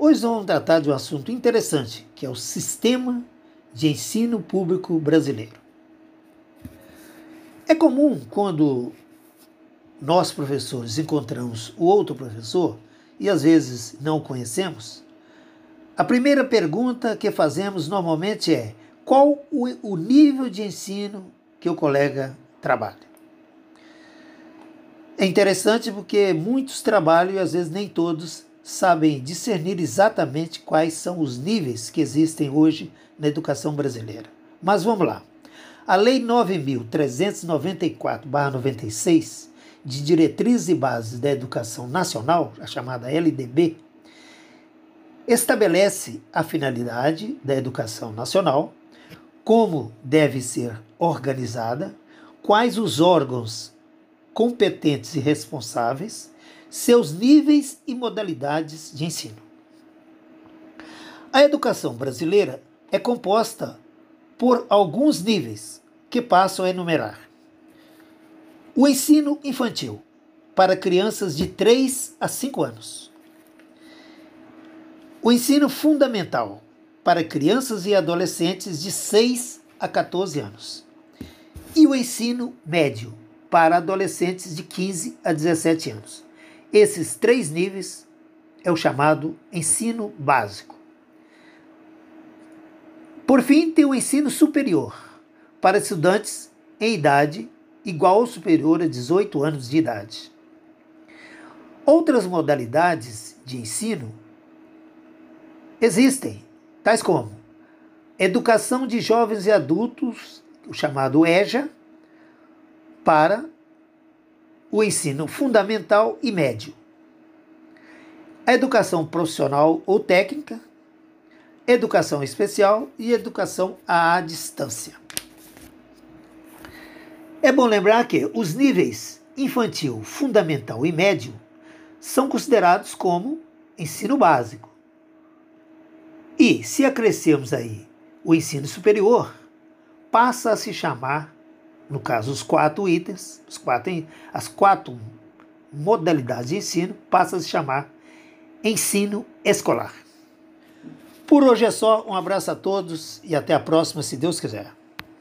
Hoje vamos tratar de um assunto interessante, que é o sistema de ensino público brasileiro. É comum quando nós professores encontramos o outro professor e às vezes não o conhecemos, a primeira pergunta que fazemos normalmente é: qual o nível de ensino que o colega trabalha? É interessante porque muitos trabalham e às vezes nem todos sabem discernir exatamente quais são os níveis que existem hoje na educação brasileira. Mas vamos lá. A Lei 9.394-96, de Diretrizes e Bases da Educação Nacional, a chamada LDB, estabelece a finalidade da educação nacional, como deve ser organizada, quais os órgãos competentes e responsáveis, seus níveis e modalidades de ensino. A educação brasileira é composta por alguns níveis que passo a enumerar. O ensino infantil para crianças de 3 a 5 anos. O ensino fundamental para crianças e adolescentes de 6 a 14 anos. E o ensino médio para adolescentes de 15 a 17 anos. Esses três níveis é o chamado ensino básico. Por fim, tem o ensino superior, para estudantes em idade igual ou superior a 18 anos de idade. Outras modalidades de ensino existem, tais como educação de jovens e adultos, o chamado EJA, para o ensino fundamental e médio. A educação profissional ou técnica, educação especial e educação à distância. É bom lembrar que os níveis infantil, fundamental e médio são considerados como ensino básico. E se acrescermos aí o ensino superior, passa a se chamar no caso, os quatro itens, os quatro, as quatro modalidades de ensino, passa a se chamar ensino escolar. Por hoje é só, um abraço a todos e até a próxima, se Deus quiser.